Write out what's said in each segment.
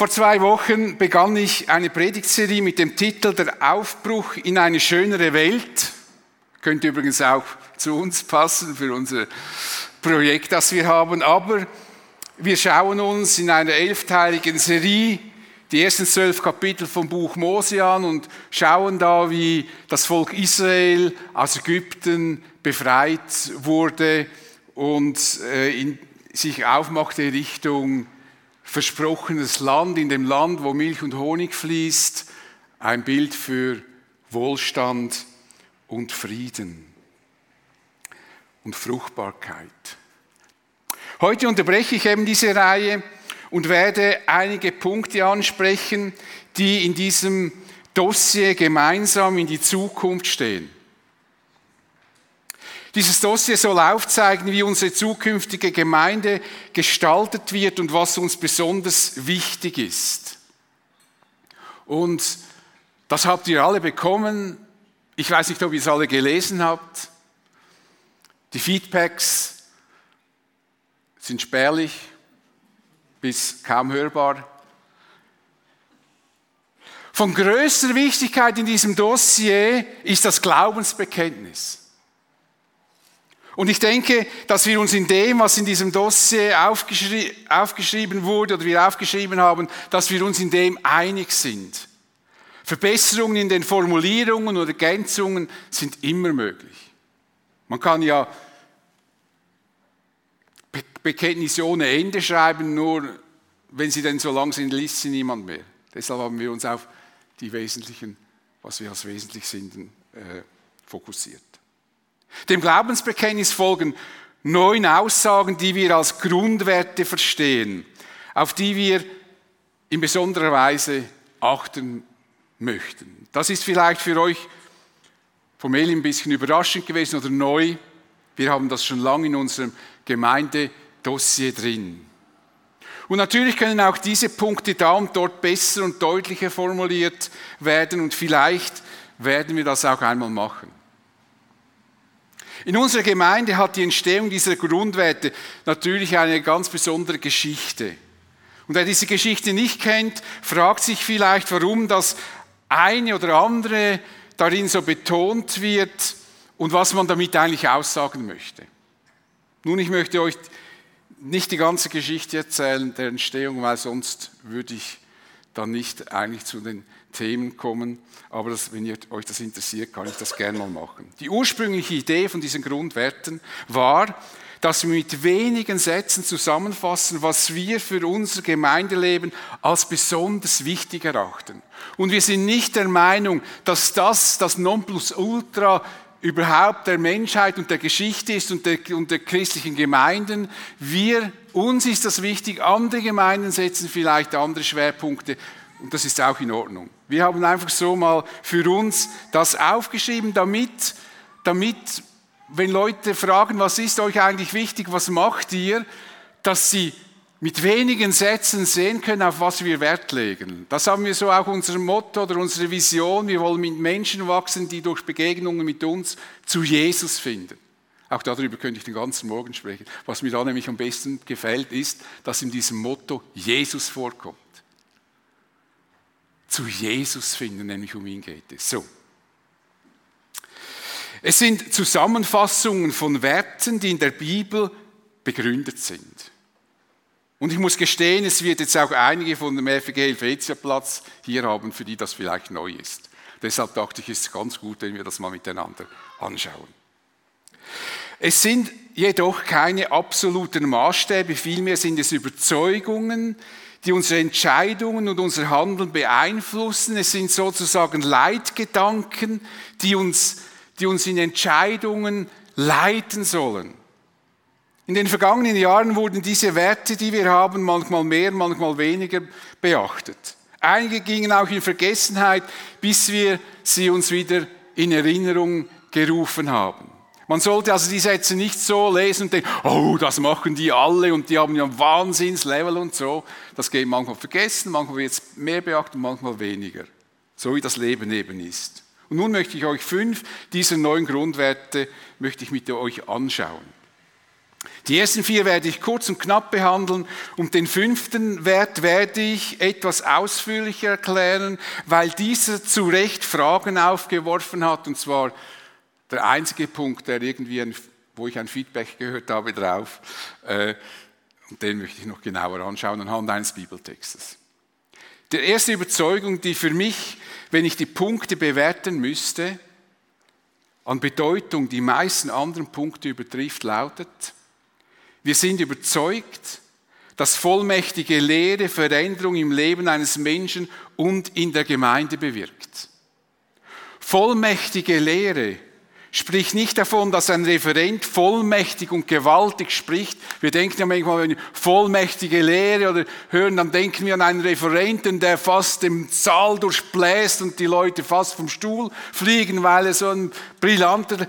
Vor zwei Wochen begann ich eine Predigtserie mit dem Titel Der Aufbruch in eine schönere Welt. Könnte übrigens auch zu uns passen für unser Projekt, das wir haben. Aber wir schauen uns in einer elfteiligen Serie die ersten zwölf Kapitel vom Buch Mose an und schauen da, wie das Volk Israel aus Ägypten befreit wurde und äh, sich aufmachte Richtung versprochenes Land, in dem Land, wo Milch und Honig fließt, ein Bild für Wohlstand und Frieden und Fruchtbarkeit. Heute unterbreche ich eben diese Reihe und werde einige Punkte ansprechen, die in diesem Dossier gemeinsam in die Zukunft stehen. Dieses Dossier soll aufzeigen, wie unsere zukünftige Gemeinde gestaltet wird und was uns besonders wichtig ist. Und das habt ihr alle bekommen. Ich weiß nicht, ob ihr es alle gelesen habt. Die Feedbacks sind spärlich bis kaum hörbar. Von größter Wichtigkeit in diesem Dossier ist das Glaubensbekenntnis. Und ich denke, dass wir uns in dem, was in diesem Dossier aufgeschri aufgeschrieben wurde oder wir aufgeschrieben haben, dass wir uns in dem einig sind. Verbesserungen in den Formulierungen oder Ergänzungen sind immer möglich. Man kann ja Be Bekenntnisse ohne Ende schreiben, nur wenn sie denn so lang sind, liest sie niemand mehr. Deshalb haben wir uns auf die wesentlichen, was wir als wesentlich sind, äh, fokussiert. Dem Glaubensbekenntnis folgen neun Aussagen, die wir als Grundwerte verstehen, auf die wir in besonderer Weise achten möchten. Das ist vielleicht für euch vom Eli ein bisschen überraschend gewesen oder neu. Wir haben das schon lange in unserem Gemeindedossier drin. Und natürlich können auch diese Punkte da und dort besser und deutlicher formuliert werden und vielleicht werden wir das auch einmal machen. In unserer Gemeinde hat die Entstehung dieser Grundwerte natürlich eine ganz besondere Geschichte. Und wer diese Geschichte nicht kennt, fragt sich vielleicht, warum das eine oder andere darin so betont wird und was man damit eigentlich aussagen möchte. Nun, ich möchte euch nicht die ganze Geschichte erzählen der Entstehung, weil sonst würde ich dann nicht eigentlich zu den Themen kommen. Aber das, wenn ihr, euch das interessiert, kann ich das gerne mal machen. Die ursprüngliche Idee von diesen Grundwerten war, dass wir mit wenigen Sätzen zusammenfassen, was wir für unser Gemeindeleben als besonders wichtig erachten. Und wir sind nicht der Meinung, dass das das Nonplusultra überhaupt der Menschheit und der Geschichte ist und der, und der christlichen Gemeinden. Wir, uns ist das wichtig, andere Gemeinden setzen vielleicht andere Schwerpunkte und das ist auch in Ordnung. Wir haben einfach so mal für uns das aufgeschrieben, damit, damit, wenn Leute fragen, was ist euch eigentlich wichtig, was macht ihr, dass sie mit wenigen Sätzen sehen können, auf was wir Wert legen. Das haben wir so auch unser Motto oder unsere Vision. Wir wollen mit Menschen wachsen, die durch Begegnungen mit uns zu Jesus finden. Auch darüber könnte ich den ganzen Morgen sprechen. Was mir da nämlich am besten gefällt, ist, dass in diesem Motto Jesus vorkommt zu Jesus finden, nämlich um ihn geht es. So. Es sind Zusammenfassungen von Werten, die in der Bibel begründet sind. Und ich muss gestehen, es wird jetzt auch einige von dem FG Helvetia Platz hier haben, für die das vielleicht neu ist. Deshalb dachte ich, es ist ganz gut, wenn wir das mal miteinander anschauen. Es sind jedoch keine absoluten Maßstäbe, vielmehr sind es Überzeugungen, die unsere Entscheidungen und unser Handeln beeinflussen. Es sind sozusagen Leitgedanken, die uns, die uns in Entscheidungen leiten sollen. In den vergangenen Jahren wurden diese Werte, die wir haben, manchmal mehr, manchmal weniger beachtet. Einige gingen auch in Vergessenheit, bis wir sie uns wieder in Erinnerung gerufen haben. Man sollte also die Sätze nicht so lesen und denken, oh, das machen die alle und die haben ja ein Wahnsinnslevel und so. Das geht manchmal vergessen, manchmal wird es mehr beachtet, manchmal weniger. So wie das Leben eben ist. Und nun möchte ich euch fünf dieser neuen Grundwerte möchte ich mit euch anschauen. Die ersten vier werde ich kurz und knapp behandeln und den fünften Wert werde ich etwas ausführlicher erklären, weil dieser zu Recht Fragen aufgeworfen hat und zwar der einzige Punkt, der irgendwie, ein, wo ich ein Feedback gehört habe drauf, äh, und den möchte ich noch genauer anschauen anhand eines Bibeltextes. Die erste Überzeugung, die für mich, wenn ich die Punkte bewerten müsste, an Bedeutung die meisten anderen Punkte übertrifft, lautet, wir sind überzeugt, dass vollmächtige Lehre Veränderung im Leben eines Menschen und in der Gemeinde bewirkt. Vollmächtige Lehre spricht nicht davon, dass ein Referent vollmächtig und gewaltig spricht. Wir denken ja manchmal, wenn wir vollmächtige Lehre oder hören, dann denken wir an einen Referenten, der fast den Saal durchbläst und die Leute fast vom Stuhl fliegen, weil er so ein brillanter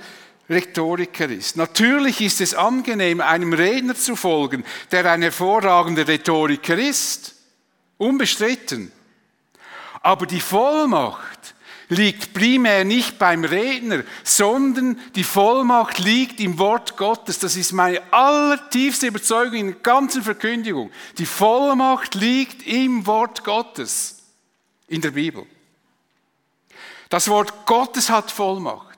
Rhetoriker ist. Natürlich ist es angenehm, einem Redner zu folgen, der ein hervorragender Rhetoriker ist. Unbestritten. Aber die Vollmacht liegt primär nicht beim Redner, sondern die Vollmacht liegt im Wort Gottes. Das ist meine allertiefste Überzeugung in der ganzen Verkündigung. Die Vollmacht liegt im Wort Gottes, in der Bibel. Das Wort Gottes hat Vollmacht.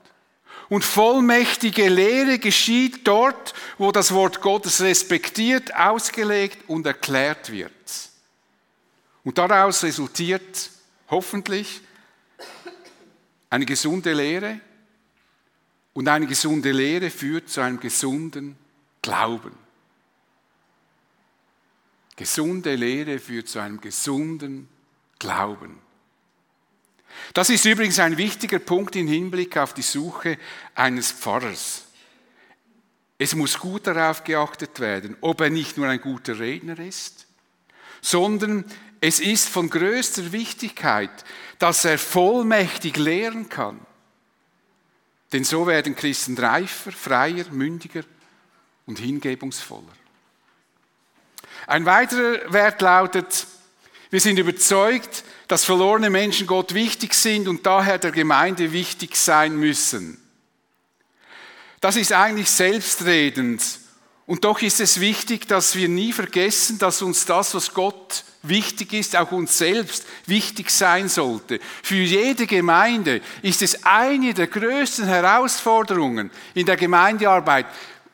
Und vollmächtige Lehre geschieht dort, wo das Wort Gottes respektiert, ausgelegt und erklärt wird. Und daraus resultiert hoffentlich eine gesunde Lehre. Und eine gesunde Lehre führt zu einem gesunden Glauben. Gesunde Lehre führt zu einem gesunden Glauben. Das ist übrigens ein wichtiger Punkt im Hinblick auf die Suche eines Pfarrers. Es muss gut darauf geachtet werden, ob er nicht nur ein guter Redner ist, sondern es ist von größter Wichtigkeit, dass er vollmächtig lehren kann. Denn so werden Christen reifer, freier, mündiger und hingebungsvoller. Ein weiterer Wert lautet, wir sind überzeugt, dass verlorene Menschen Gott wichtig sind und daher der Gemeinde wichtig sein müssen. Das ist eigentlich selbstredend. Und doch ist es wichtig, dass wir nie vergessen, dass uns das, was Gott wichtig ist, auch uns selbst wichtig sein sollte. Für jede Gemeinde ist es eine der größten Herausforderungen in der Gemeindearbeit,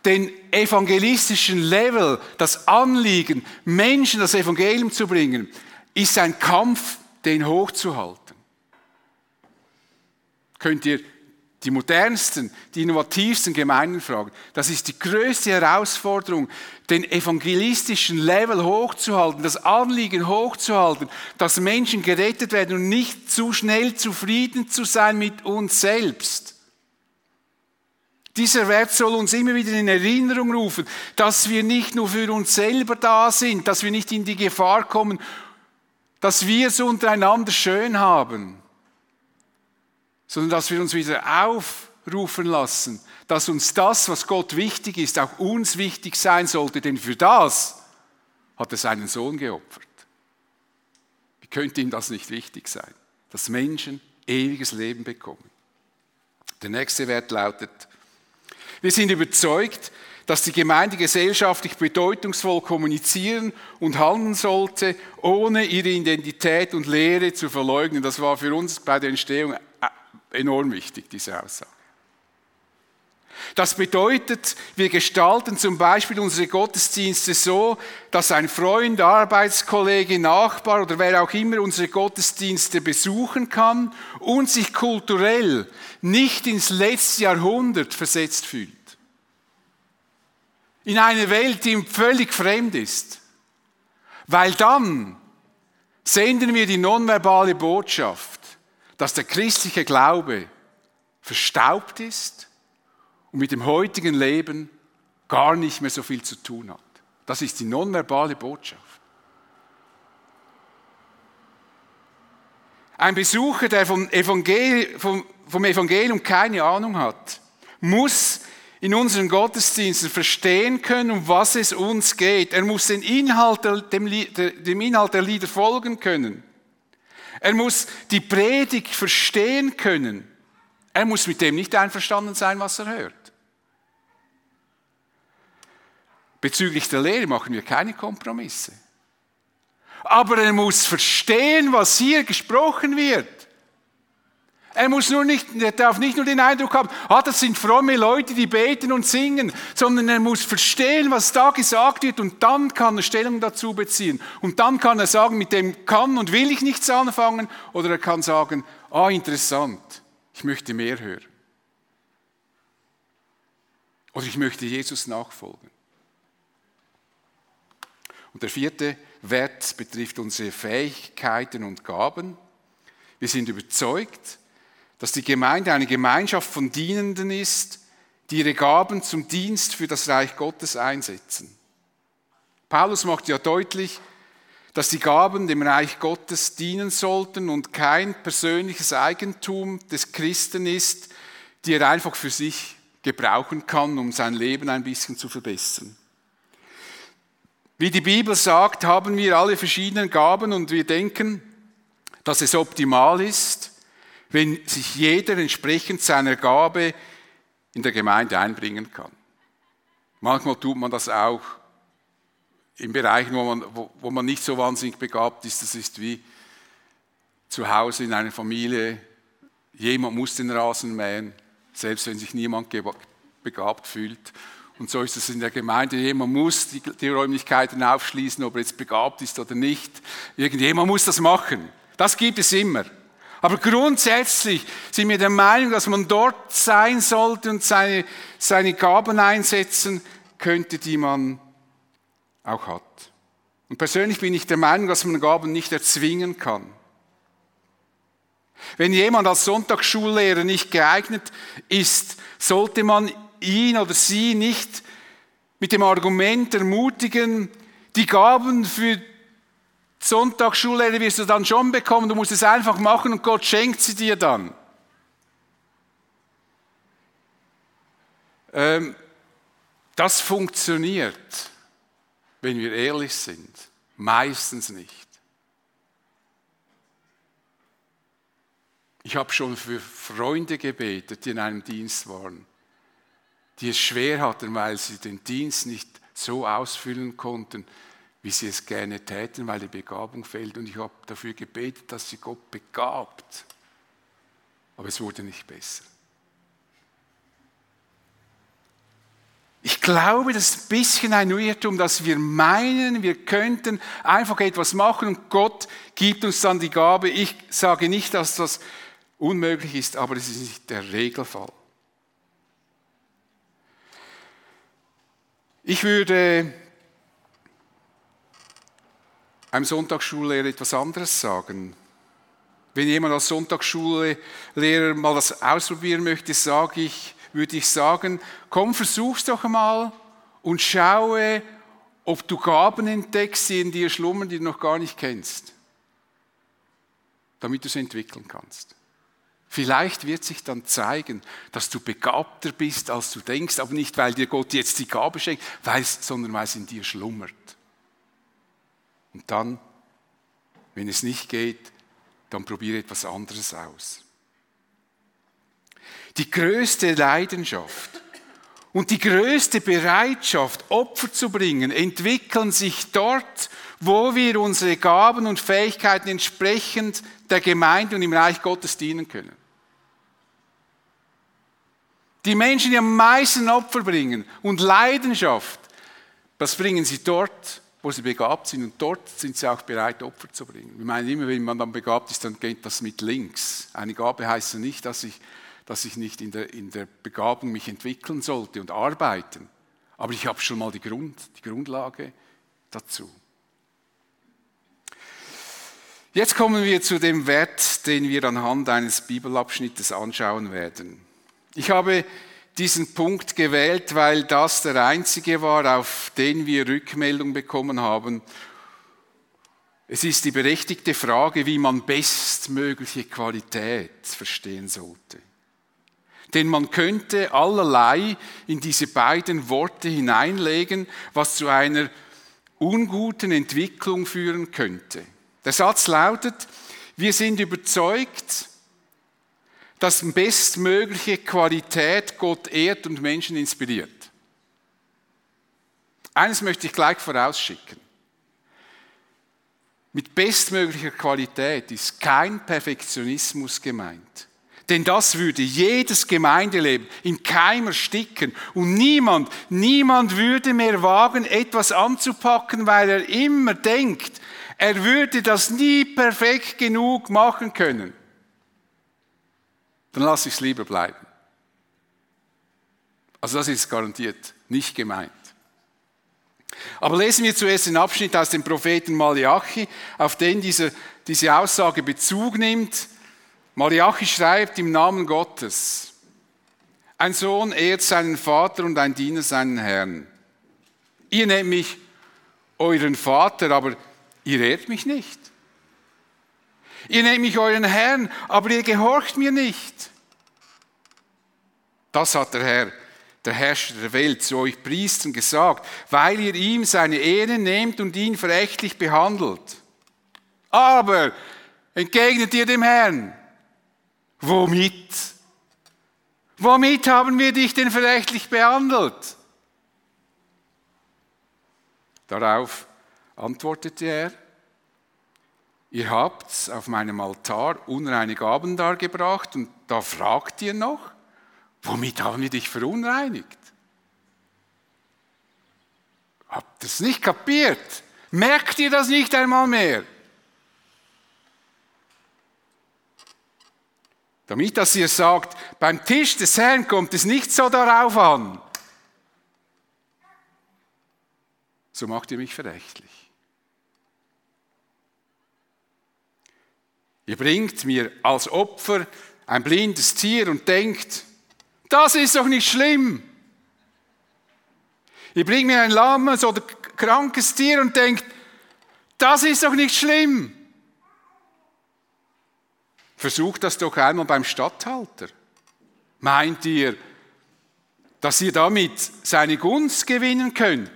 den evangelistischen Level, das Anliegen, Menschen das Evangelium zu bringen, ist ein Kampf den hochzuhalten. Könnt ihr die modernsten, die innovativsten Gemeinden fragen. Das ist die größte Herausforderung, den evangelistischen Level hochzuhalten, das Anliegen hochzuhalten, dass Menschen gerettet werden und nicht zu schnell zufrieden zu sein mit uns selbst. Dieser Wert soll uns immer wieder in Erinnerung rufen, dass wir nicht nur für uns selber da sind, dass wir nicht in die Gefahr kommen, dass wir es untereinander schön haben, sondern dass wir uns wieder aufrufen lassen, dass uns das, was Gott wichtig ist, auch uns wichtig sein sollte, denn für das hat er seinen Sohn geopfert. Wie könnte ihm das nicht wichtig sein, dass Menschen ewiges Leben bekommen? Der nächste Wert lautet, wir sind überzeugt, dass die Gemeinde gesellschaftlich bedeutungsvoll kommunizieren und handeln sollte, ohne ihre Identität und Lehre zu verleugnen. Das war für uns bei der Entstehung enorm wichtig, diese Aussage. Das bedeutet, wir gestalten zum Beispiel unsere Gottesdienste so, dass ein Freund, Arbeitskollege, Nachbar oder wer auch immer unsere Gottesdienste besuchen kann und sich kulturell nicht ins letzte Jahrhundert versetzt fühlt in eine Welt, die ihm völlig fremd ist. Weil dann senden wir die nonverbale Botschaft, dass der christliche Glaube verstaubt ist und mit dem heutigen Leben gar nicht mehr so viel zu tun hat. Das ist die nonverbale Botschaft. Ein Besucher, der vom Evangelium, vom, vom Evangelium keine Ahnung hat, muss in unseren Gottesdiensten verstehen können, um was es uns geht. Er muss den Inhalt, dem, dem Inhalt der Lieder folgen können. Er muss die Predigt verstehen können. Er muss mit dem nicht einverstanden sein, was er hört. Bezüglich der Lehre machen wir keine Kompromisse. Aber er muss verstehen, was hier gesprochen wird. Er muss nur nicht, er darf nicht nur den Eindruck haben, ah, das sind fromme Leute, die beten und singen, sondern er muss verstehen, was da gesagt wird und dann kann er Stellung dazu beziehen. Und dann kann er sagen, mit dem kann und will ich nichts anfangen, oder er kann sagen, ah, interessant, ich möchte mehr hören. Oder ich möchte Jesus nachfolgen. Und der vierte Wert betrifft unsere Fähigkeiten und Gaben. Wir sind überzeugt, dass die Gemeinde eine Gemeinschaft von Dienenden ist, die ihre Gaben zum Dienst für das Reich Gottes einsetzen. Paulus macht ja deutlich, dass die Gaben dem Reich Gottes dienen sollten und kein persönliches Eigentum des Christen ist, die er einfach für sich gebrauchen kann, um sein Leben ein bisschen zu verbessern. Wie die Bibel sagt, haben wir alle verschiedenen Gaben und wir denken, dass es optimal ist, wenn sich jeder entsprechend seiner Gabe in der Gemeinde einbringen kann. Manchmal tut man das auch in Bereichen, wo man, wo, wo man nicht so wahnsinnig begabt ist. Das ist wie zu Hause in einer Familie. Jemand muss den Rasen mähen, selbst wenn sich niemand begabt fühlt. Und so ist es in der Gemeinde. Jemand muss die, die Räumlichkeiten aufschließen, ob er jetzt begabt ist oder nicht. Irgendjemand muss das machen. Das gibt es immer. Aber grundsätzlich sind wir der Meinung, dass man dort sein sollte und seine, seine Gaben einsetzen könnte, die man auch hat. Und persönlich bin ich der Meinung, dass man Gaben nicht erzwingen kann. Wenn jemand als Sonntagsschullehrer nicht geeignet ist, sollte man ihn oder sie nicht mit dem Argument ermutigen, die Gaben für Sonntagsschullehrer wirst du dann schon bekommen, du musst es einfach machen und Gott schenkt sie dir dann. Ähm, das funktioniert, wenn wir ehrlich sind, meistens nicht. Ich habe schon für Freunde gebetet, die in einem Dienst waren die es schwer hatten, weil sie den Dienst nicht so ausfüllen konnten, wie sie es gerne täten, weil die Begabung fehlt. Und ich habe dafür gebetet, dass sie Gott begabt. Aber es wurde nicht besser. Ich glaube, das ist ein bisschen ein Irrtum, dass wir meinen, wir könnten einfach etwas machen und Gott gibt uns dann die Gabe. Ich sage nicht, dass das unmöglich ist, aber es ist nicht der Regelfall. Ich würde einem Sonntagsschullehrer etwas anderes sagen. Wenn jemand als Sonntagsschullehrer mal das ausprobieren möchte, sage ich, würde ich sagen, komm, versuch's doch einmal und schaue, ob du Gaben entdeckst, die in dir schlummern, die du noch gar nicht kennst, damit du sie entwickeln kannst. Vielleicht wird sich dann zeigen, dass du begabter bist, als du denkst, aber nicht, weil dir Gott jetzt die Gabe schenkt, sondern weil es in dir schlummert. Und dann, wenn es nicht geht, dann probiere etwas anderes aus. Die größte Leidenschaft und die größte Bereitschaft, Opfer zu bringen, entwickeln sich dort, wo wir unsere Gaben und Fähigkeiten entsprechend der Gemeinde und im Reich Gottes dienen können. Die Menschen, die am meisten Opfer bringen und Leidenschaft, das bringen sie dort, wo sie begabt sind und dort sind sie auch bereit, Opfer zu bringen. Ich meine immer, wenn man dann begabt ist, dann geht das mit links. Eine Gabe heißt ja nicht, dass ich, dass ich nicht in der, in der Begabung mich entwickeln sollte und arbeiten. Aber ich habe schon mal die, Grund, die Grundlage dazu. Jetzt kommen wir zu dem Wert, den wir anhand eines Bibelabschnittes anschauen werden. Ich habe diesen Punkt gewählt, weil das der einzige war, auf den wir Rückmeldung bekommen haben. Es ist die berechtigte Frage, wie man bestmögliche Qualität verstehen sollte. Denn man könnte allerlei in diese beiden Worte hineinlegen, was zu einer unguten Entwicklung führen könnte. Der Satz lautet, wir sind überzeugt, dass bestmögliche Qualität Gott ehrt und Menschen inspiriert. Eines möchte ich gleich vorausschicken. Mit bestmöglicher Qualität ist kein Perfektionismus gemeint. Denn das würde jedes Gemeindeleben im Keim ersticken. Und niemand, niemand würde mehr wagen, etwas anzupacken, weil er immer denkt, er würde das nie perfekt genug machen können. Dann lasse ich es lieber bleiben. Also das ist garantiert nicht gemeint. Aber lesen wir zuerst den Abschnitt aus dem Propheten Malachi, auf den diese, diese Aussage Bezug nimmt. Malachi schreibt im Namen Gottes, ein Sohn ehrt seinen Vater und ein Diener seinen Herrn. Ihr nennt mich euren Vater, aber ihr ehrt mich nicht. Ihr nennt mich euren Herrn, aber ihr gehorcht mir nicht. Das hat der Herr der Herrscher der Welt, zu euch Priestern gesagt, weil ihr ihm seine Ehre nehmt und ihn verächtlich behandelt. Aber entgegnet ihr dem Herrn, womit? Womit haben wir dich denn verächtlich behandelt? Darauf antwortete er, ihr habt auf meinem Altar unreine Gaben dargebracht und da fragt ihr noch, Womit haben wir dich verunreinigt? Habt ihr es nicht kapiert? Merkt ihr das nicht einmal mehr? Damit, dass ihr sagt, beim Tisch des Herrn kommt es nicht so darauf an. So macht ihr mich verächtlich. Ihr bringt mir als Opfer ein blindes Tier und denkt, das ist doch nicht schlimm. Ich bringe mir ein lahmes oder krankes Tier und denkt, das ist doch nicht schlimm. Versucht das doch einmal beim Statthalter. Meint ihr, dass ihr damit seine Gunst gewinnen könnt?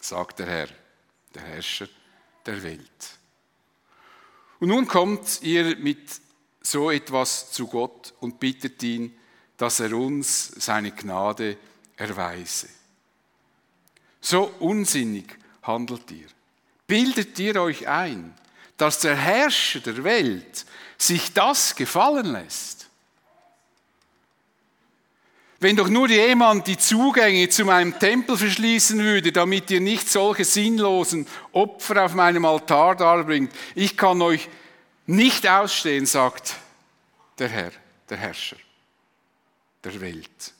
sagt der Herr, der Herrscher der Welt. Und nun kommt ihr mit so etwas zu Gott und bittet ihn, dass er uns seine Gnade erweise. So unsinnig handelt ihr. Bildet ihr euch ein, dass der Herrscher der Welt sich das gefallen lässt? Wenn doch nur jemand die Zugänge zu meinem Tempel verschließen würde, damit ihr nicht solche sinnlosen Opfer auf meinem Altar darbringt, ich kann euch nicht ausstehen, sagt der Herr, der Herrscher der Welt.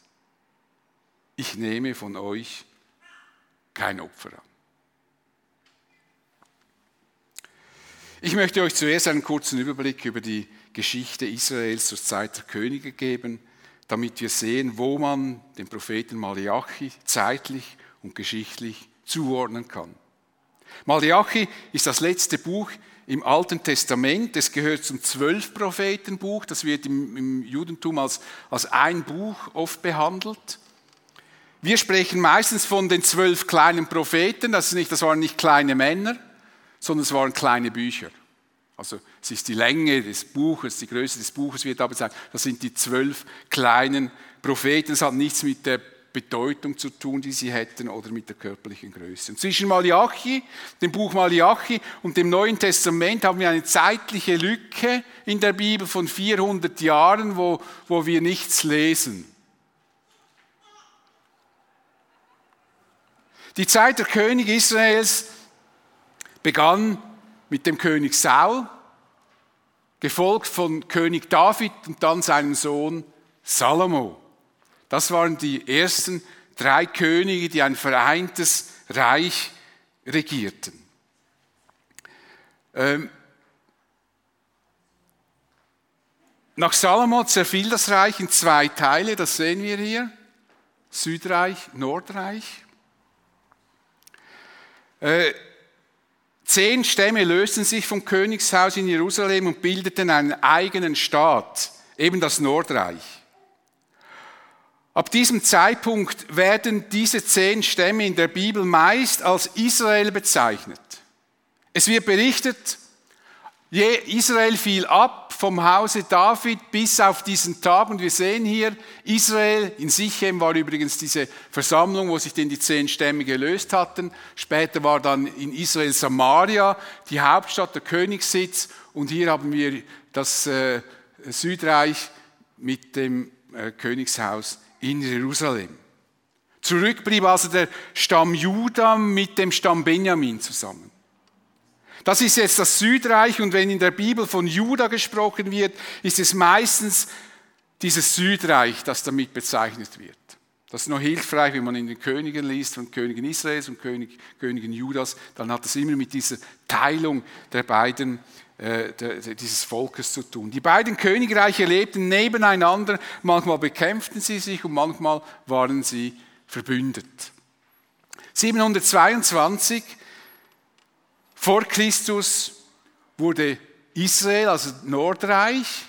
Ich nehme von euch kein Opfer an. Ich möchte euch zuerst einen kurzen Überblick über die Geschichte Israels zur Zeit der Könige geben, damit wir sehen, wo man den Propheten Malachi zeitlich und geschichtlich zuordnen kann. Malachi ist das letzte Buch im Alten Testament. Es gehört zum Zwölf-Propheten-Buch. Das wird im, im Judentum als, als ein Buch oft behandelt. Wir sprechen meistens von den zwölf kleinen Propheten. Das, ist nicht, das waren nicht kleine Männer, sondern es waren kleine Bücher. Also es ist die Länge des Buches, die Größe des Buches wird aber sagen, das sind die zwölf kleinen Propheten. Es hat nichts mit der Bedeutung zu tun, die sie hätten oder mit der körperlichen Größe. Und zwischen Malachi, dem Buch Malachi und dem Neuen Testament haben wir eine zeitliche Lücke in der Bibel von 400 Jahren, wo, wo wir nichts lesen. Die Zeit der Könige Israels begann mit dem König Saul, gefolgt von König David und dann seinem Sohn Salomo. Das waren die ersten drei Könige, die ein vereintes Reich regierten. Ähm, nach Salomo zerfiel das Reich in zwei Teile, das sehen wir hier. Südreich, Nordreich. Zehn Stämme lösten sich vom Königshaus in Jerusalem und bildeten einen eigenen Staat, eben das Nordreich. Ab diesem Zeitpunkt werden diese zehn Stämme in der Bibel meist als Israel bezeichnet. Es wird berichtet, Israel fiel ab vom Hause David bis auf diesen Tag. Und wir sehen hier, Israel, in Sichem war übrigens diese Versammlung, wo sich denn die zehn Stämme gelöst hatten. Später war dann in Israel Samaria die Hauptstadt, der Königssitz. Und hier haben wir das äh, Südreich mit dem äh, Königshaus in Jerusalem. Zurück blieb also der Stamm Juda mit dem Stamm Benjamin zusammen. Das ist jetzt das Südreich und wenn in der Bibel von Juda gesprochen wird, ist es meistens dieses Südreich, das damit bezeichnet wird. Das ist noch hilfreich, wenn man in den Königen liest, von Königen Israels und König, Königen Judas, dann hat das immer mit dieser Teilung der beiden äh, dieses Volkes zu tun. Die beiden Königreiche lebten nebeneinander, manchmal bekämpften sie sich und manchmal waren sie verbündet. 722 vor Christus wurde Israel, also Nordreich,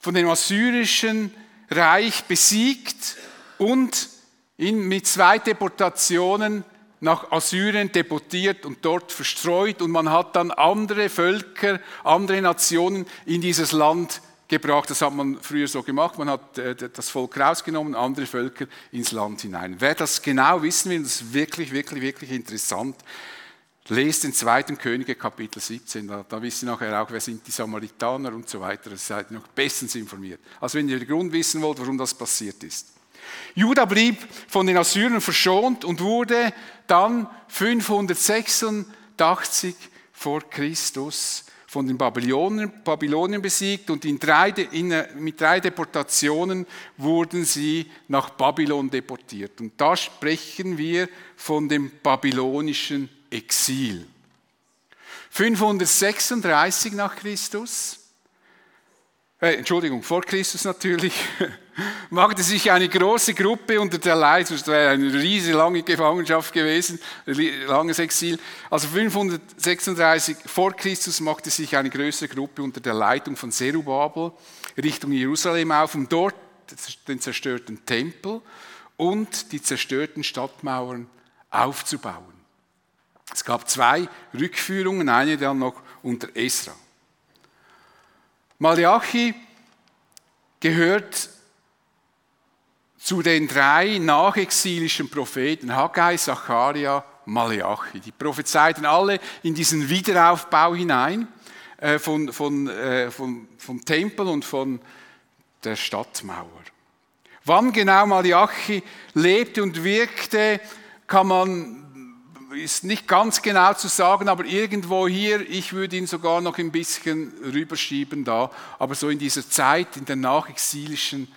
von dem assyrischen Reich besiegt und mit zwei Deportationen nach Assyrien deportiert und dort verstreut und man hat dann andere Völker, andere Nationen in dieses Land gebracht. Das hat man früher so gemacht. Man hat äh, das Volk rausgenommen, andere Völker ins Land hinein. Wer das genau wissen will, das ist wirklich, wirklich, wirklich interessant. Lest den zweiten Könige Kapitel 17, da, da wisst ihr nachher auch, wer sind die Samaritaner und so weiter. Da seid ihr noch bestens informiert. Also wenn ihr den Grund wissen wollt, warum das passiert ist. Juda blieb von den Assyrern verschont und wurde dann 586 vor Christus von den Babylonien, Babylonien besiegt und in drei, in, mit drei Deportationen wurden sie nach Babylon deportiert. Und da sprechen wir von dem babylonischen Exil. 536 nach Christus äh, Entschuldigung, vor Christus natürlich, machte sich eine große Gruppe unter der Leitung, das wäre eine riesige lange Gefangenschaft gewesen, langes Exil. Also 536 vor Christus machte sich eine größere Gruppe unter der Leitung von Zerubabel Richtung Jerusalem auf, um dort den zerstörten Tempel und die zerstörten Stadtmauern aufzubauen. Es gab zwei Rückführungen, eine dann noch unter Esra. Malachi gehört zu den drei nachexilischen Propheten, Haggai, Zacharia, Malachi. Die prophezeiten alle in diesen Wiederaufbau hinein äh, von, von, äh, von, vom Tempel und von der Stadtmauer. Wann genau Malachi lebte und wirkte, kann man ist nicht ganz genau zu sagen, aber irgendwo hier, ich würde ihn sogar noch ein bisschen rüberschieben da, aber so in dieser Zeit, in der nachexilischen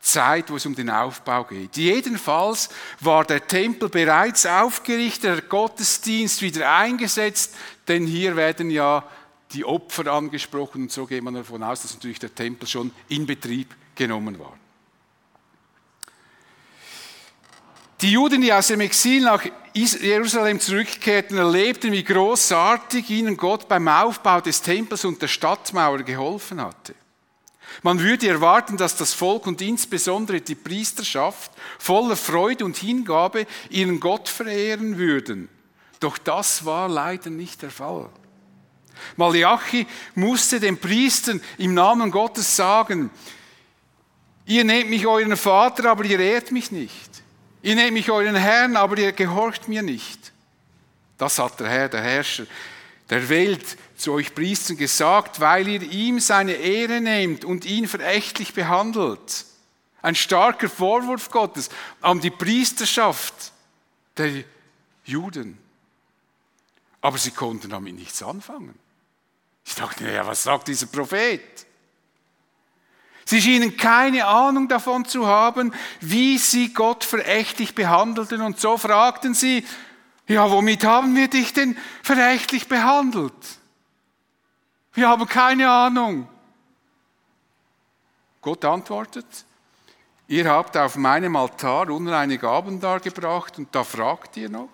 Zeit, wo es um den Aufbau geht. Jedenfalls war der Tempel bereits aufgerichtet, der Gottesdienst wieder eingesetzt, denn hier werden ja die Opfer angesprochen und so geht man davon aus, dass natürlich der Tempel schon in Betrieb genommen war. Die Juden, die aus dem Exil nach Jerusalem zurückkehrten, erlebten, wie großartig ihnen Gott beim Aufbau des Tempels und der Stadtmauer geholfen hatte. Man würde erwarten, dass das Volk und insbesondere die Priesterschaft voller Freude und Hingabe ihren Gott verehren würden. Doch das war leider nicht der Fall. Malachi musste den Priestern im Namen Gottes sagen, ihr nehmt mich euren Vater, aber ihr ehrt mich nicht. Ihr nehmt mich euren Herrn, aber ihr gehorcht mir nicht. Das hat der Herr, der Herrscher der Welt zu euch Priestern gesagt, weil ihr ihm seine Ehre nehmt und ihn verächtlich behandelt. Ein starker Vorwurf Gottes an die Priesterschaft der Juden. Aber sie konnten damit nichts anfangen. Ich dachte, ja, was sagt dieser Prophet? Sie schienen keine Ahnung davon zu haben, wie sie Gott verächtlich behandelten. Und so fragten sie, ja, womit haben wir dich denn verächtlich behandelt? Wir haben keine Ahnung. Gott antwortet, ihr habt auf meinem Altar unreine Gaben dargebracht und da fragt ihr noch,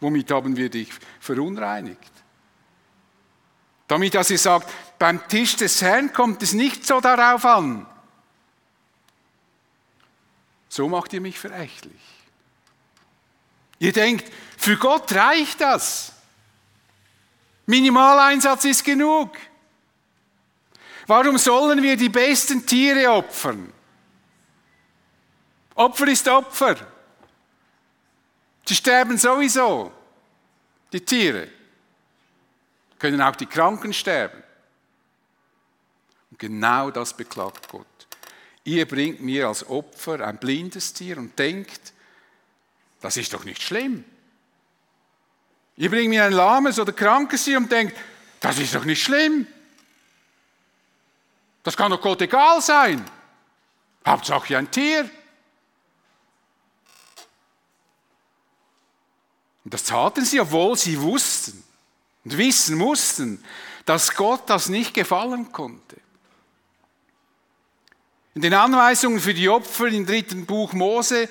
womit haben wir dich verunreinigt? Damit, dass ihr sagt, beim Tisch des Herrn kommt es nicht so darauf an. So macht ihr mich verächtlich. Ihr denkt, für Gott reicht das. Minimaleinsatz ist genug. Warum sollen wir die besten Tiere opfern? Opfer ist Opfer. Sie sterben sowieso, die Tiere. Können auch die Kranken sterben. Und genau das beklagt Gott. Ihr bringt mir als Opfer ein blindes Tier und denkt, das ist doch nicht schlimm. Ihr bringt mir ein lahmes oder krankes Tier und denkt, das ist doch nicht schlimm. Das kann doch Gott egal sein. Hauptsache ein Tier. Und das taten sie, obwohl sie wussten und wissen mussten, dass Gott das nicht gefallen konnte. In den Anweisungen für die Opfer im dritten Buch Mose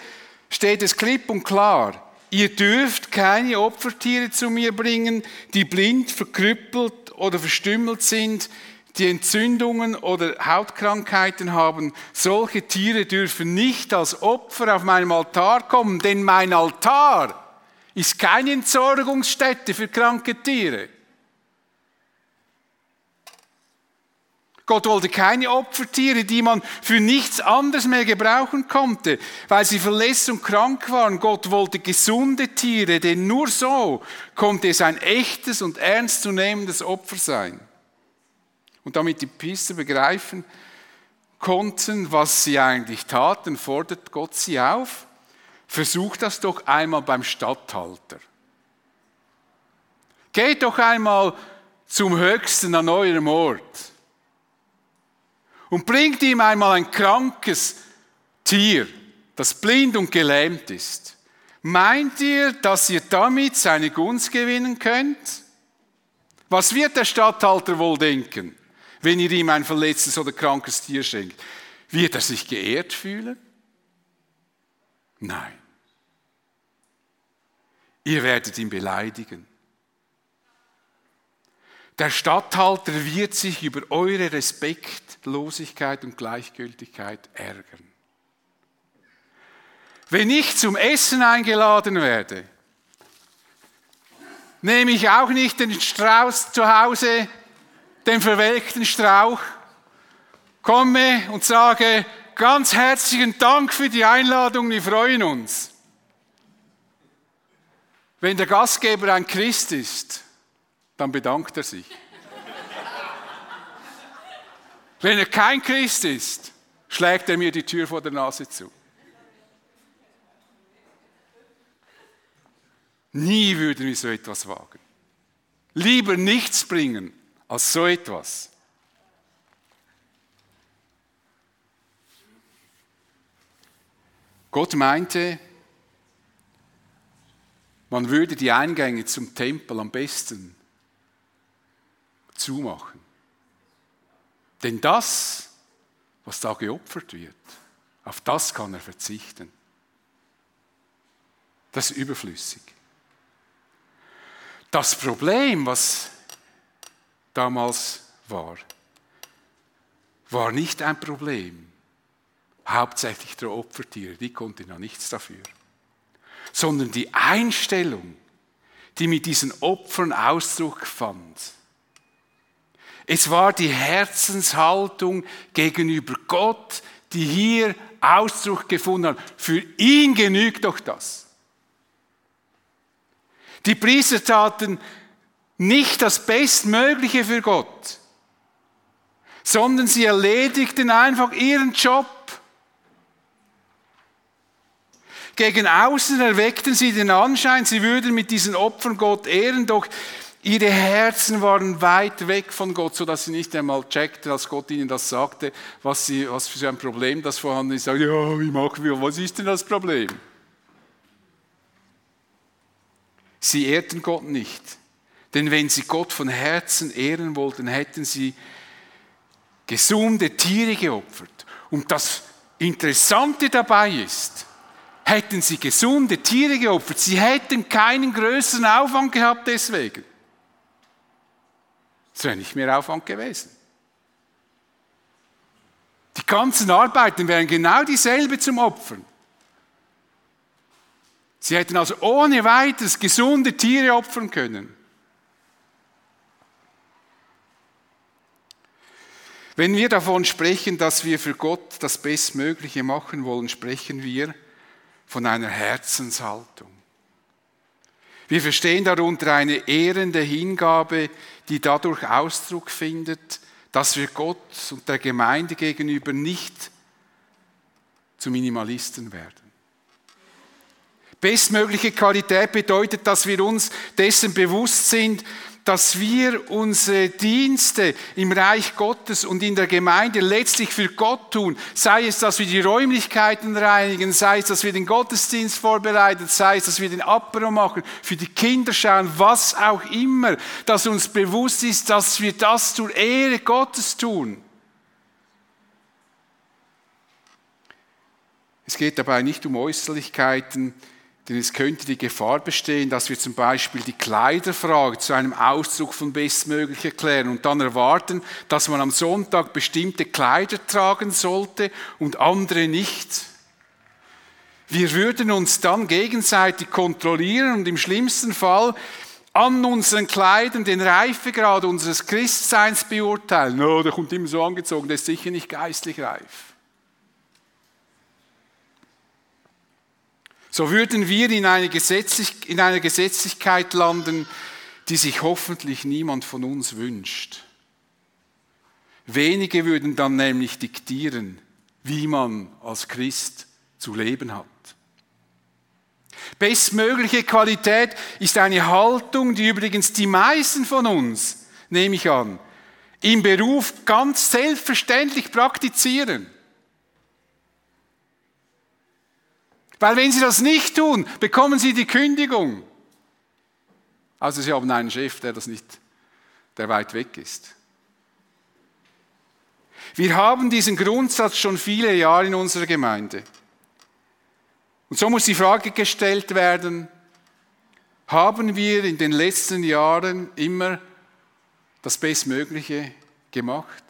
steht es klipp und klar, ihr dürft keine Opfertiere zu mir bringen, die blind, verkrüppelt oder verstümmelt sind, die Entzündungen oder Hautkrankheiten haben. Solche Tiere dürfen nicht als Opfer auf meinem Altar kommen, denn mein Altar ist keine Entsorgungsstätte für kranke Tiere. Gott wollte keine Opfertiere, die man für nichts anderes mehr gebrauchen konnte, weil sie verletzt und krank waren. Gott wollte gesunde Tiere, denn nur so konnte es ein echtes und ernstzunehmendes Opfer sein. Und damit die Priester begreifen konnten, was sie eigentlich taten, fordert Gott sie auf, Versucht das doch einmal beim Statthalter. Geht doch einmal zum Höchsten an eurem Ort und bringt ihm einmal ein krankes Tier, das blind und gelähmt ist. Meint ihr, dass ihr damit seine Gunst gewinnen könnt? Was wird der Statthalter wohl denken, wenn ihr ihm ein verletztes oder krankes Tier schenkt? Wird er sich geehrt fühlen? Nein. Ihr werdet ihn beleidigen. Der Statthalter wird sich über eure Respektlosigkeit und Gleichgültigkeit ärgern. Wenn ich zum Essen eingeladen werde, nehme ich auch nicht den Strauß zu Hause, den verwelkten Strauch, komme und sage, ganz herzlichen Dank für die Einladung, wir freuen uns. Wenn der Gastgeber ein Christ ist, dann bedankt er sich. Wenn er kein Christ ist, schlägt er mir die Tür vor der Nase zu. Nie würden wir so etwas wagen. Lieber nichts bringen als so etwas. Gott meinte, man würde die Eingänge zum Tempel am besten zumachen. Denn das, was da geopfert wird, auf das kann er verzichten. Das ist überflüssig. Das Problem, was damals war, war nicht ein Problem. Hauptsächlich der Opfertiere, die konnten ja nichts dafür sondern die Einstellung, die mit diesen Opfern Ausdruck fand. Es war die Herzenshaltung gegenüber Gott, die hier Ausdruck gefunden hat. Für ihn genügt doch das. Die Priester taten nicht das Bestmögliche für Gott, sondern sie erledigten einfach ihren Job. Gegen außen erweckten sie den Anschein, sie würden mit diesen Opfern Gott ehren, doch ihre Herzen waren weit weg von Gott, sodass sie nicht einmal checkten, als Gott ihnen das sagte, was, sie, was für ein Problem das vorhanden ist. Ja, wie machen wir, was ist denn das Problem? Sie ehrten Gott nicht. Denn wenn sie Gott von Herzen ehren wollten, hätten sie gesunde Tiere geopfert. Und das Interessante dabei ist, hätten sie gesunde Tiere geopfert. Sie hätten keinen größeren Aufwand gehabt deswegen. Es wäre nicht mehr Aufwand gewesen. Die ganzen Arbeiten wären genau dieselbe zum Opfern. Sie hätten also ohne weiteres gesunde Tiere opfern können. Wenn wir davon sprechen, dass wir für Gott das Bestmögliche machen wollen, sprechen wir von einer Herzenshaltung. Wir verstehen darunter eine ehrende Hingabe, die dadurch Ausdruck findet, dass wir Gott und der Gemeinde gegenüber nicht zu Minimalisten werden. Bestmögliche Qualität bedeutet, dass wir uns dessen bewusst sind, dass wir unsere Dienste im Reich Gottes und in der Gemeinde letztlich für Gott tun. Sei es, dass wir die Räumlichkeiten reinigen, sei es, dass wir den Gottesdienst vorbereiten, sei es, dass wir den Apero machen, für die Kinder schauen, was auch immer, dass uns bewusst ist, dass wir das zur Ehre Gottes tun. Es geht dabei nicht um Äußerlichkeiten, denn es könnte die Gefahr bestehen, dass wir zum Beispiel die Kleiderfrage zu einem Ausdruck von bestmöglich erklären und dann erwarten, dass man am Sonntag bestimmte Kleider tragen sollte und andere nicht. Wir würden uns dann gegenseitig kontrollieren und im schlimmsten Fall an unseren Kleidern den Reifegrad unseres Christseins beurteilen. No, der kommt immer so angezogen, der ist sicher nicht geistlich reif. So würden wir in, eine in einer Gesetzlichkeit landen, die sich hoffentlich niemand von uns wünscht. Wenige würden dann nämlich diktieren, wie man als Christ zu leben hat. Bestmögliche Qualität ist eine Haltung, die übrigens die meisten von uns, nehme ich an, im Beruf ganz selbstverständlich praktizieren. Weil wenn Sie das nicht tun, bekommen Sie die Kündigung. Also Sie haben einen Chef, der das nicht, der weit weg ist. Wir haben diesen Grundsatz schon viele Jahre in unserer Gemeinde. Und so muss die Frage gestellt werden, haben wir in den letzten Jahren immer das Bestmögliche gemacht?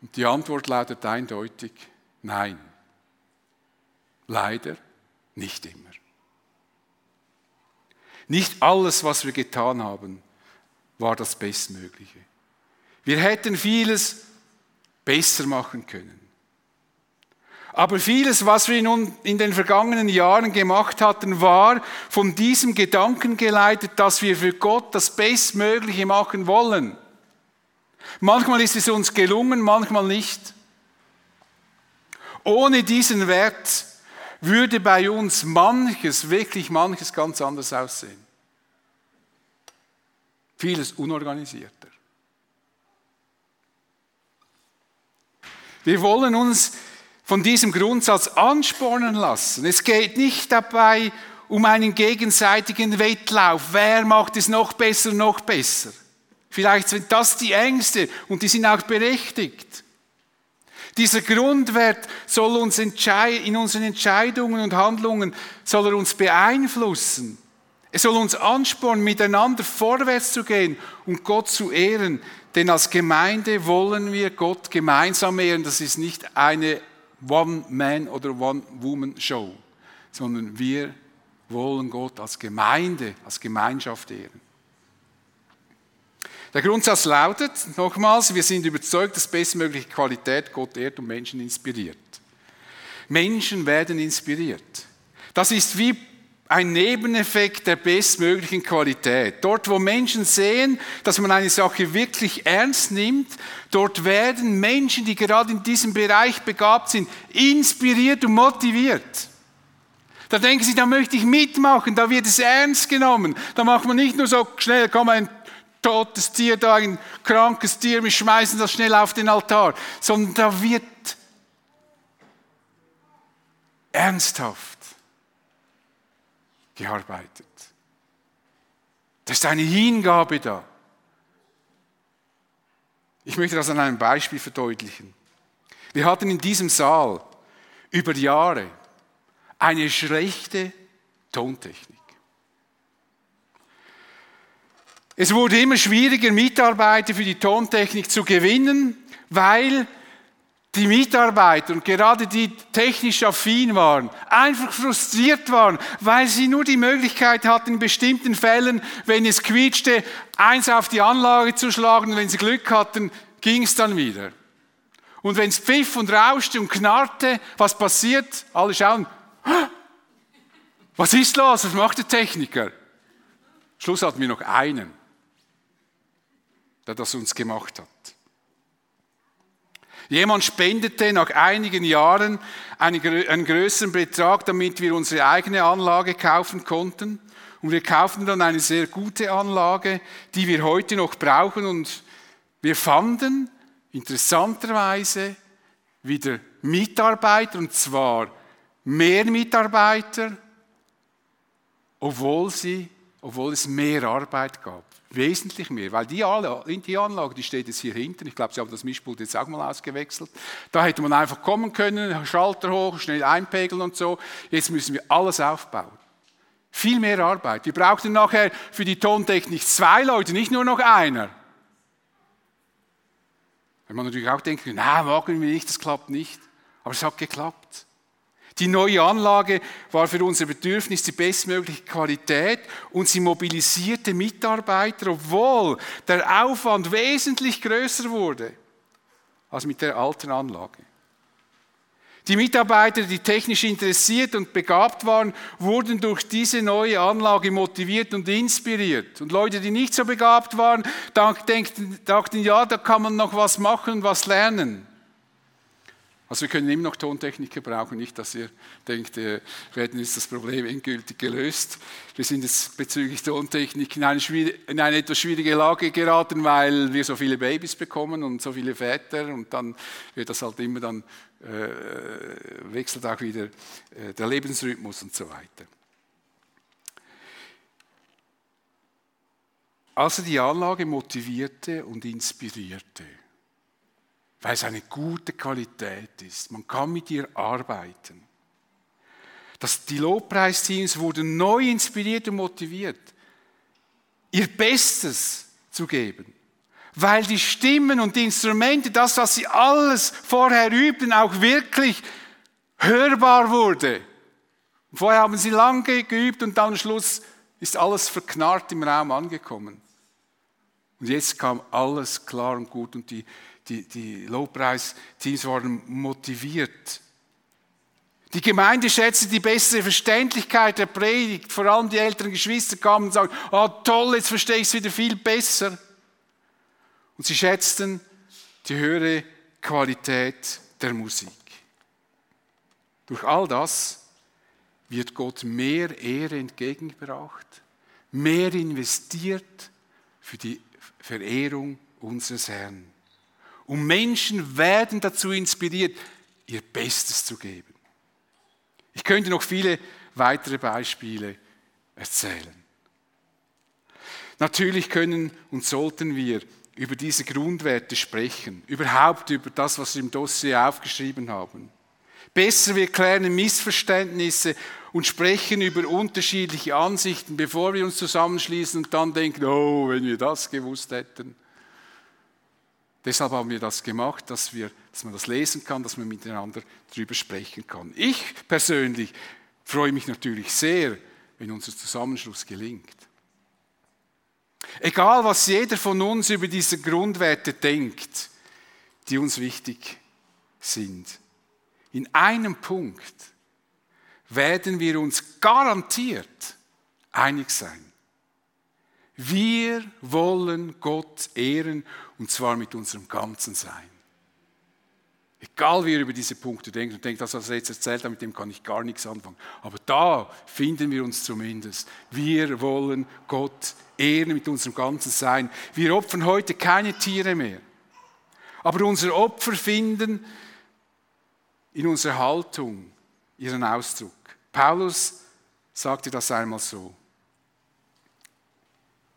Und die Antwort lautet eindeutig, nein. Leider nicht immer. Nicht alles, was wir getan haben, war das Bestmögliche. Wir hätten vieles besser machen können. Aber vieles, was wir in den vergangenen Jahren gemacht hatten, war von diesem Gedanken geleitet, dass wir für Gott das Bestmögliche machen wollen. Manchmal ist es uns gelungen, manchmal nicht. Ohne diesen Wert würde bei uns manches, wirklich manches ganz anders aussehen. Vieles unorganisierter. Wir wollen uns von diesem Grundsatz anspornen lassen. Es geht nicht dabei um einen gegenseitigen Wettlauf. Wer macht es noch besser, noch besser? Vielleicht sind das die Ängste und die sind auch berechtigt. Dieser Grundwert soll uns in unseren Entscheidungen und Handlungen soll er uns beeinflussen. Er soll uns anspornen, miteinander vorwärts zu gehen und Gott zu ehren. Denn als Gemeinde wollen wir Gott gemeinsam ehren. Das ist nicht eine One-Man- oder One-Woman-Show, sondern wir wollen Gott als Gemeinde, als Gemeinschaft ehren. Der Grundsatz lautet, nochmals, wir sind überzeugt, dass bestmögliche Qualität Gott ehrt und Menschen inspiriert. Menschen werden inspiriert. Das ist wie ein Nebeneffekt der bestmöglichen Qualität. Dort, wo Menschen sehen, dass man eine Sache wirklich ernst nimmt, dort werden Menschen, die gerade in diesem Bereich begabt sind, inspiriert und motiviert. Da denken sie, da möchte ich mitmachen, da wird es ernst genommen. Da macht man nicht nur so schnell, komm, ein totes Tier da, ein krankes Tier, wir schmeißen das schnell auf den Altar, sondern da wird ernsthaft gearbeitet. Da ist eine Hingabe da. Ich möchte das an einem Beispiel verdeutlichen. Wir hatten in diesem Saal über Jahre eine schlechte Tontechnik. Es wurde immer schwieriger, Mitarbeiter für die Tontechnik zu gewinnen, weil die Mitarbeiter und gerade die technisch affin waren, einfach frustriert waren, weil sie nur die Möglichkeit hatten, in bestimmten Fällen, wenn es quietschte, eins auf die Anlage zu schlagen, wenn sie Glück hatten, ging es dann wieder. Und wenn es pfiff und rauschte und knarrte, was passiert? Alle schauen, was ist los? Was macht der Techniker? Schluss hatten wir noch einen, der das uns gemacht hat. Jemand spendete nach einigen Jahren einen, einen größeren Betrag, damit wir unsere eigene Anlage kaufen konnten. Und wir kauften dann eine sehr gute Anlage, die wir heute noch brauchen. Und wir fanden interessanterweise wieder Mitarbeiter, und zwar mehr Mitarbeiter, obwohl, sie, obwohl es mehr Arbeit gab. Wesentlich mehr, weil die, die Anlage, die steht jetzt hier hinten, ich glaube, sie haben das Mischpult jetzt auch mal ausgewechselt. Da hätte man einfach kommen können, Schalter hoch, schnell einpegeln und so. Jetzt müssen wir alles aufbauen. Viel mehr Arbeit. Wir brauchten nachher für die Tontechnik zwei Leute, nicht nur noch einer. Wenn man natürlich auch denkt, na, wagen wir nicht, das klappt nicht. Aber es hat geklappt. Die neue Anlage war für unser Bedürfnis die bestmögliche Qualität und sie mobilisierte Mitarbeiter, obwohl der Aufwand wesentlich größer wurde als mit der alten Anlage. Die Mitarbeiter, die technisch interessiert und begabt waren, wurden durch diese neue Anlage motiviert und inspiriert. Und Leute, die nicht so begabt waren, dachten, ja, da kann man noch was machen und was lernen. Also wir können immer noch Tontechniker brauchen, nicht, dass ihr denkt, wir hätten jetzt das Problem endgültig gelöst. Wir sind jetzt bezüglich Tontechnik in eine, in eine etwas schwierige Lage geraten, weil wir so viele Babys bekommen und so viele Väter und dann wird das halt immer dann, äh, wechselt auch wieder äh, der Lebensrhythmus und so weiter. Also die Anlage motivierte und inspirierte weil es eine gute Qualität ist. Man kann mit ihr arbeiten. Das, die Lobpreisteams wurden neu inspiriert und motiviert, ihr Bestes zu geben. Weil die Stimmen und die Instrumente, das, was sie alles vorher übten, auch wirklich hörbar wurde. Vorher haben sie lange geübt und dann am Schluss ist alles verknarrt im Raum angekommen. Und jetzt kam alles klar und gut und die, die, die Lobpreisteams waren motiviert. Die Gemeinde schätzte die bessere Verständlichkeit der Predigt. Vor allem die älteren Geschwister kamen und sagten, oh toll, jetzt verstehe ich es wieder viel besser. Und sie schätzten die höhere Qualität der Musik. Durch all das wird Gott mehr Ehre entgegengebracht, mehr investiert für die Verehrung unseres Herrn. Und Menschen werden dazu inspiriert, ihr Bestes zu geben. Ich könnte noch viele weitere Beispiele erzählen. Natürlich können und sollten wir über diese Grundwerte sprechen, überhaupt über das, was wir im Dossier aufgeschrieben haben. Besser, wir klären Missverständnisse und sprechen über unterschiedliche Ansichten, bevor wir uns zusammenschließen und dann denken, oh, wenn wir das gewusst hätten. Deshalb haben wir das gemacht, dass, wir, dass man das lesen kann, dass man miteinander darüber sprechen kann. Ich persönlich freue mich natürlich sehr, wenn unser Zusammenschluss gelingt. Egal, was jeder von uns über diese Grundwerte denkt, die uns wichtig sind, in einem Punkt werden wir uns garantiert einig sein. Wir wollen Gott ehren und zwar mit unserem ganzen Sein. Egal wie ihr über diese Punkte denkt und denkt, das, was er jetzt erzählt hat, mit dem kann ich gar nichts anfangen. Aber da finden wir uns zumindest. Wir wollen Gott ehren mit unserem ganzen Sein. Wir opfern heute keine Tiere mehr. Aber unser Opfer finden in unserer Haltung ihren Ausdruck. Paulus sagte das einmal so.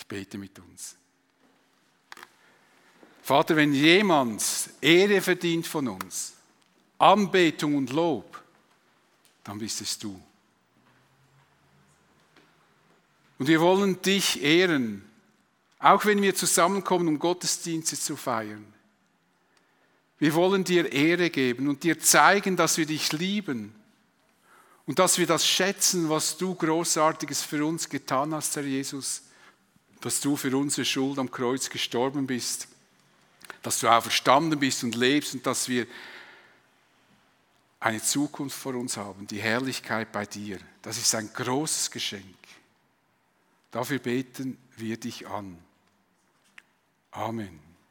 Ich bete mit uns. Vater, wenn jemand Ehre verdient von uns, Anbetung und Lob, dann bist es du. Und wir wollen dich ehren, auch wenn wir zusammenkommen, um Gottesdienste zu feiern. Wir wollen dir Ehre geben und dir zeigen, dass wir dich lieben und dass wir das schätzen, was du großartiges für uns getan hast, Herr Jesus, dass du für unsere Schuld am Kreuz gestorben bist, dass du auferstanden bist und lebst und dass wir eine Zukunft vor uns haben, die Herrlichkeit bei dir. Das ist ein großes Geschenk. Dafür beten wir dich an. Amen.